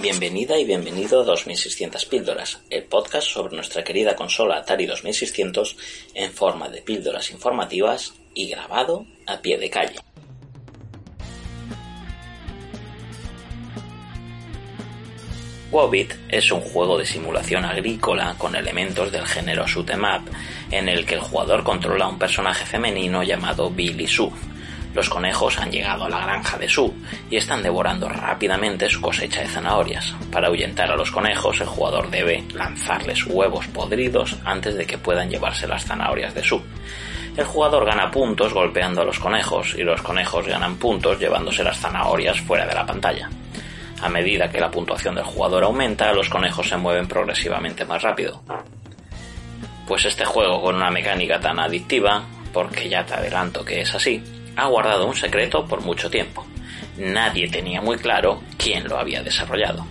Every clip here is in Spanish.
Bienvenida y bienvenido a 2600 píldoras, el podcast sobre nuestra querida consola Atari 2600 en forma de píldoras informativas y grabado a pie de calle. Wobbit es un juego de simulación agrícola con elementos del género shoot 'em up en el que el jugador controla a un personaje femenino llamado Billy Sue. Los conejos han llegado a la granja de Sue y están devorando rápidamente su cosecha de zanahorias. Para ahuyentar a los conejos, el jugador debe lanzarles huevos podridos antes de que puedan llevarse las zanahorias de Sue. El jugador gana puntos golpeando a los conejos y los conejos ganan puntos llevándose las zanahorias fuera de la pantalla. A medida que la puntuación del jugador aumenta, los conejos se mueven progresivamente más rápido. Pues este juego con una mecánica tan adictiva, porque ya te adelanto que es así, ha guardado un secreto por mucho tiempo. Nadie tenía muy claro quién lo había desarrollado.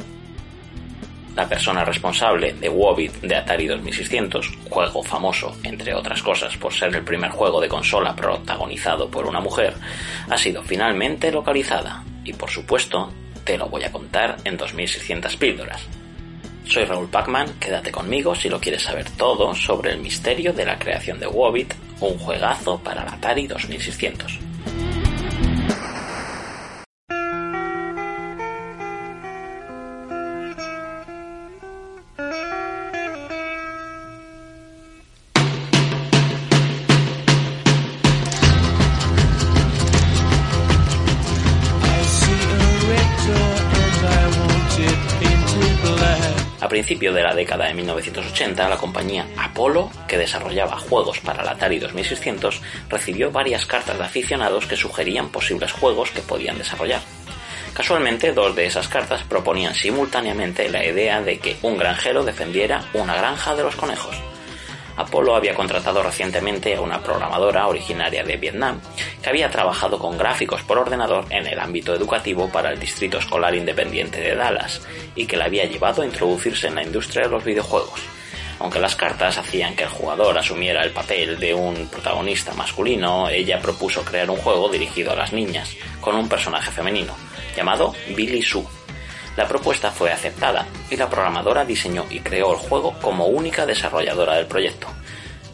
La persona responsable de Wobbit de Atari 2600, juego famoso, entre otras cosas, por ser el primer juego de consola protagonizado por una mujer, ha sido finalmente localizada y, por supuesto, te lo voy a contar en 2600 píldoras. Soy Raúl Pacman, quédate conmigo si lo quieres saber todo sobre el misterio de la creación de Wobbit, un juegazo para la Atari 2600. Principio de la década de 1980, la compañía Apollo, que desarrollaba juegos para la Atari 2600, recibió varias cartas de aficionados que sugerían posibles juegos que podían desarrollar. Casualmente, dos de esas cartas proponían simultáneamente la idea de que un granjero defendiera una granja de los conejos. Apollo había contratado recientemente a una programadora originaria de Vietnam que había trabajado con gráficos por ordenador en el ámbito educativo para el Distrito Escolar Independiente de Dallas y que la había llevado a introducirse en la industria de los videojuegos. Aunque las cartas hacían que el jugador asumiera el papel de un protagonista masculino, ella propuso crear un juego dirigido a las niñas, con un personaje femenino, llamado Billy Sue. La propuesta fue aceptada y la programadora diseñó y creó el juego como única desarrolladora del proyecto.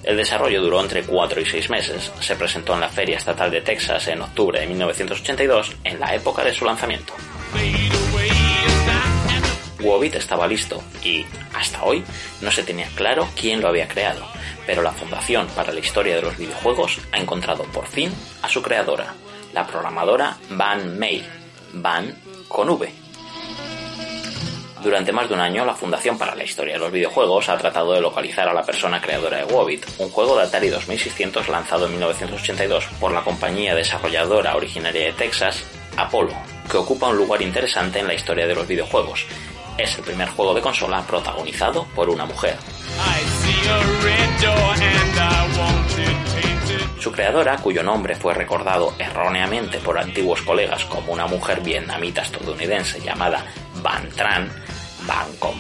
El desarrollo duró entre 4 y 6 meses. Se presentó en la Feria Estatal de Texas en octubre de 1982, en la época de su lanzamiento. Wobbit estaba listo y, hasta hoy, no se tenía claro quién lo había creado, pero la Fundación para la Historia de los Videojuegos ha encontrado por fin a su creadora, la programadora Van May, Van con V. Durante más de un año, la Fundación para la Historia de los Videojuegos ha tratado de localizar a la persona creadora de Wobbit, un juego de Atari 2600 lanzado en 1982 por la compañía desarrolladora originaria de Texas, Apollo, que ocupa un lugar interesante en la historia de los videojuegos. Es el primer juego de consola protagonizado por una mujer. Su creadora, cuyo nombre fue recordado erróneamente por antiguos colegas como una mujer vietnamita estadounidense llamada Van Tran, Van con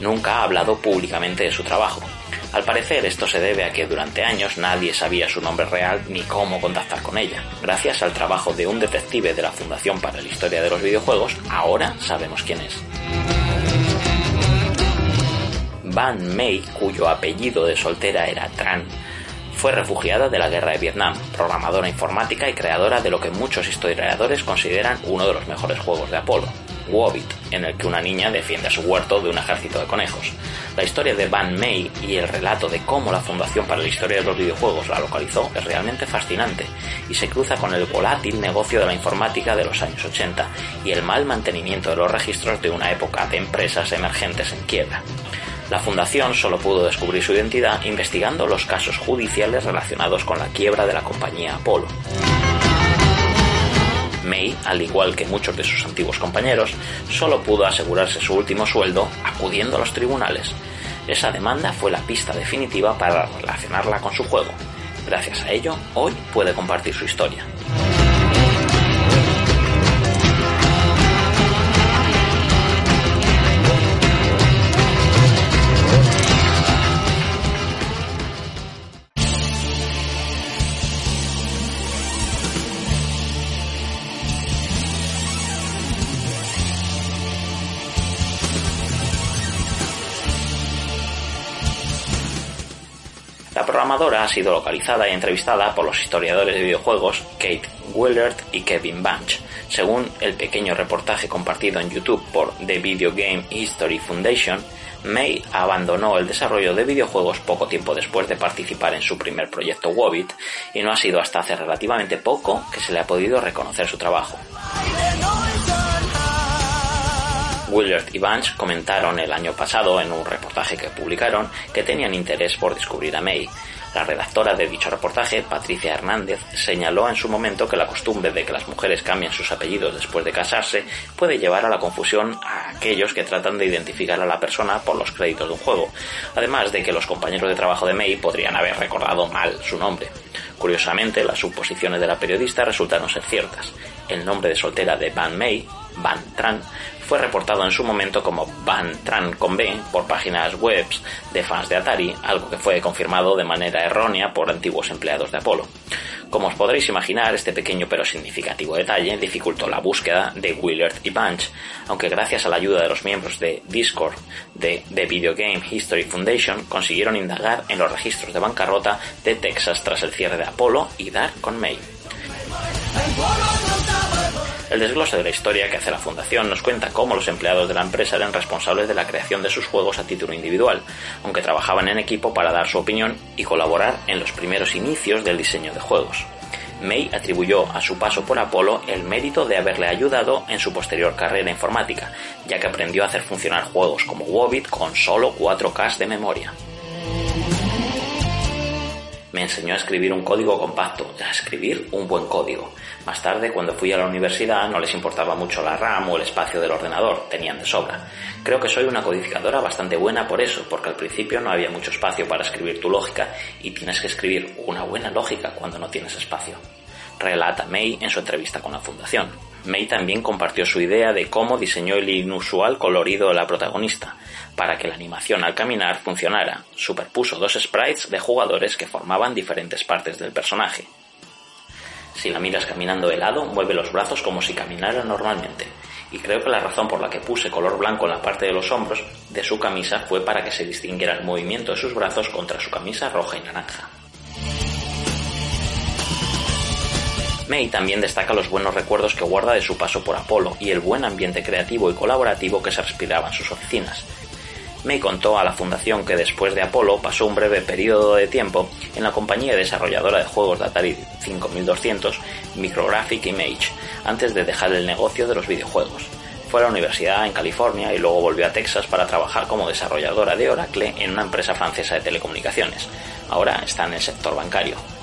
nunca ha hablado públicamente de su trabajo. Al parecer esto se debe a que durante años nadie sabía su nombre real ni cómo contactar con ella. Gracias al trabajo de un detective de la Fundación para la Historia de los Videojuegos, ahora sabemos quién es. Van Mei, cuyo apellido de soltera era Tran, fue refugiada de la guerra de Vietnam, programadora informática y creadora de lo que muchos historiadores consideran uno de los mejores juegos de Apolo, Wobbit, en el que una niña defiende a su huerto de un ejército de conejos. La historia de Van May y el relato de cómo la Fundación para la Historia de los Videojuegos la localizó es realmente fascinante y se cruza con el volátil negocio de la informática de los años 80 y el mal mantenimiento de los registros de una época de empresas emergentes en quiebra. La fundación solo pudo descubrir su identidad investigando los casos judiciales relacionados con la quiebra de la compañía Apolo. May, al igual que muchos de sus antiguos compañeros, solo pudo asegurarse su último sueldo acudiendo a los tribunales. Esa demanda fue la pista definitiva para relacionarla con su juego. Gracias a ello, hoy puede compartir su historia. Programadora ha sido localizada y entrevistada por los historiadores de videojuegos Kate Willard y Kevin Bunch. Según el pequeño reportaje compartido en YouTube por The Video Game History Foundation, May abandonó el desarrollo de videojuegos poco tiempo después de participar en su primer proyecto Wobbit y no ha sido hasta hace relativamente poco que se le ha podido reconocer su trabajo. Willard y Bunch comentaron el año pasado en un reportaje que publicaron que tenían interés por descubrir a May. La redactora de dicho reportaje, Patricia Hernández, señaló en su momento que la costumbre de que las mujeres cambien sus apellidos después de casarse puede llevar a la confusión a aquellos que tratan de identificar a la persona por los créditos de un juego, además de que los compañeros de trabajo de May podrían haber recordado mal su nombre. Curiosamente, las suposiciones de la periodista resultaron ser ciertas. El nombre de soltera de Van May, Van Tran, fue reportado en su momento como Van Tran con B por páginas web de fans de Atari, algo que fue confirmado de manera errónea por antiguos empleados de Apolo. Como os podréis imaginar, este pequeño pero significativo detalle dificultó la búsqueda de Willard y Bunch, aunque gracias a la ayuda de los miembros de Discord de The Video Game History Foundation consiguieron indagar en los registros de bancarrota de Texas tras el cierre de Apolo y dar con May. El desglose de la historia que hace la fundación nos cuenta cómo los empleados de la empresa eran responsables de la creación de sus juegos a título individual, aunque trabajaban en equipo para dar su opinión y colaborar en los primeros inicios del diseño de juegos. May atribuyó a su paso por Apolo el mérito de haberle ayudado en su posterior carrera informática, ya que aprendió a hacer funcionar juegos como Wobbit con solo 4K de memoria me enseñó a escribir un código compacto, a escribir un buen código. Más tarde, cuando fui a la universidad, no les importaba mucho la RAM o el espacio del ordenador, tenían de sobra. Creo que soy una codificadora bastante buena por eso, porque al principio no había mucho espacio para escribir tu lógica y tienes que escribir una buena lógica cuando no tienes espacio. Relata May en su entrevista con la fundación. May también compartió su idea de cómo diseñó el inusual colorido de la protagonista, para que la animación al caminar funcionara. Superpuso dos sprites de jugadores que formaban diferentes partes del personaje. Si la miras caminando de lado, mueve los brazos como si caminara normalmente. Y creo que la razón por la que puse color blanco en la parte de los hombros de su camisa fue para que se distinguiera el movimiento de sus brazos contra su camisa roja y naranja. May también destaca los buenos recuerdos que guarda de su paso por Apolo y el buen ambiente creativo y colaborativo que se respiraba en sus oficinas. May contó a la fundación que después de Apolo pasó un breve periodo de tiempo en la compañía desarrolladora de juegos de Atari 5200 Micrographic Image antes de dejar el negocio de los videojuegos. Fue a la universidad en California y luego volvió a Texas para trabajar como desarrolladora de Oracle en una empresa francesa de telecomunicaciones. Ahora está en el sector bancario.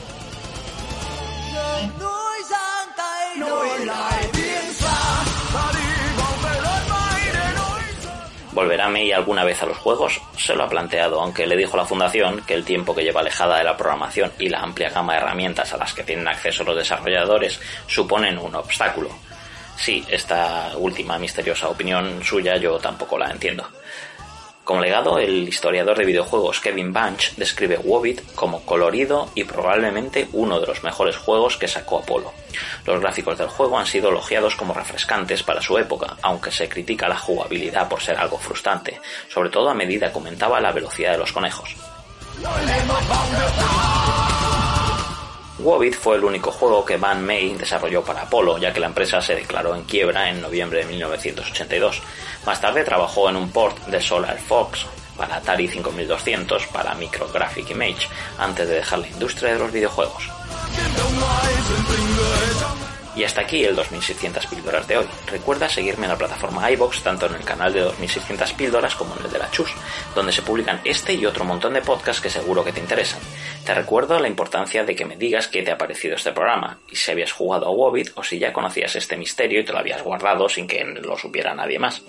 ¿Volverá May alguna vez a los juegos? Se lo ha planteado, aunque le dijo la fundación que el tiempo que lleva alejada de la programación y la amplia gama de herramientas a las que tienen acceso los desarrolladores suponen un obstáculo. Sí, esta última misteriosa opinión suya yo tampoco la entiendo. Como legado, el historiador de videojuegos Kevin Bunch describe Wobbit como colorido y probablemente uno de los mejores juegos que sacó Apolo. Los gráficos del juego han sido elogiados como refrescantes para su época, aunque se critica la jugabilidad por ser algo frustrante, sobre todo a medida que aumentaba la velocidad de los conejos. Wobbit fue el único juego que Van May desarrolló para Apollo, ya que la empresa se declaró en quiebra en noviembre de 1982. Más tarde trabajó en un port de Solar Fox para Atari 5200 para Micrographic Image, antes de dejar la industria de los videojuegos. Y hasta aquí el 2600 píldoras de hoy. Recuerda seguirme en la plataforma iBox, tanto en el canal de 2600 píldoras como en el de la Chus, donde se publican este y otro montón de podcasts que seguro que te interesan. Te recuerdo la importancia de que me digas qué te ha parecido este programa, y si habías jugado a Wobbit o si ya conocías este misterio y te lo habías guardado sin que lo supiera nadie más.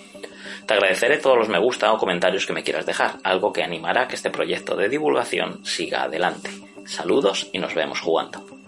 Te agradeceré todos los me gusta o comentarios que me quieras dejar, algo que animará a que este proyecto de divulgación siga adelante. Saludos y nos vemos jugando.